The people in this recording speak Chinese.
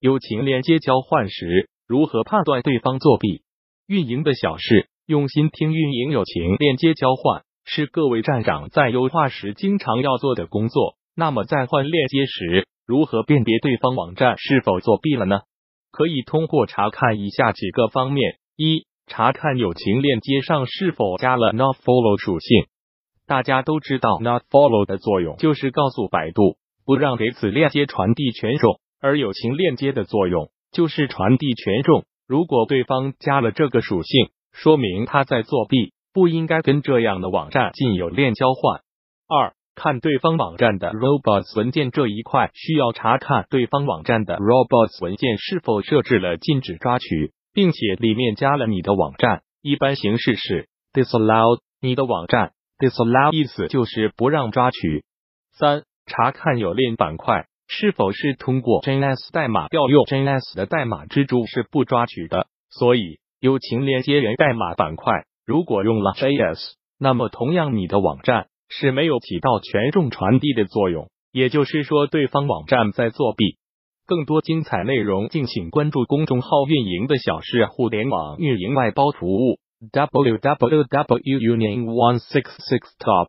友情链接交换时，如何判断对方作弊？运营的小事，用心听。运营友情链接交换是各位站长在优化时经常要做的工作。那么在换链接时，如何辨别对方网站是否作弊了呢？可以通过查看以下几个方面：一、查看友情链接上是否加了 Not Follow 属性。大家都知道，Not Follow 的作用就是告诉百度不让给此链接传递权重，而友情链接的作用就是传递权重。如果对方加了这个属性，说明他在作弊，不应该跟这样的网站进有链交换。二、看对方网站的 robots 文件这一块，需要查看对方网站的 robots 文件是否设置了禁止抓取，并且里面加了你的网站。一般形式是 disallow 你的网站，disallow 意思就是不让抓取。三、查看有链板块。是否是通过 JS 代码调用 JS 的代码蜘蛛是不抓取的，所以友情连接源代码板块，如果用了 JS 那么同样你的网站是没有起到权重传递的作用，也就是说对方网站在作弊。更多精彩内容，敬请关注公众号运营的小事，互联网运营外包服务，WWW union 166 top。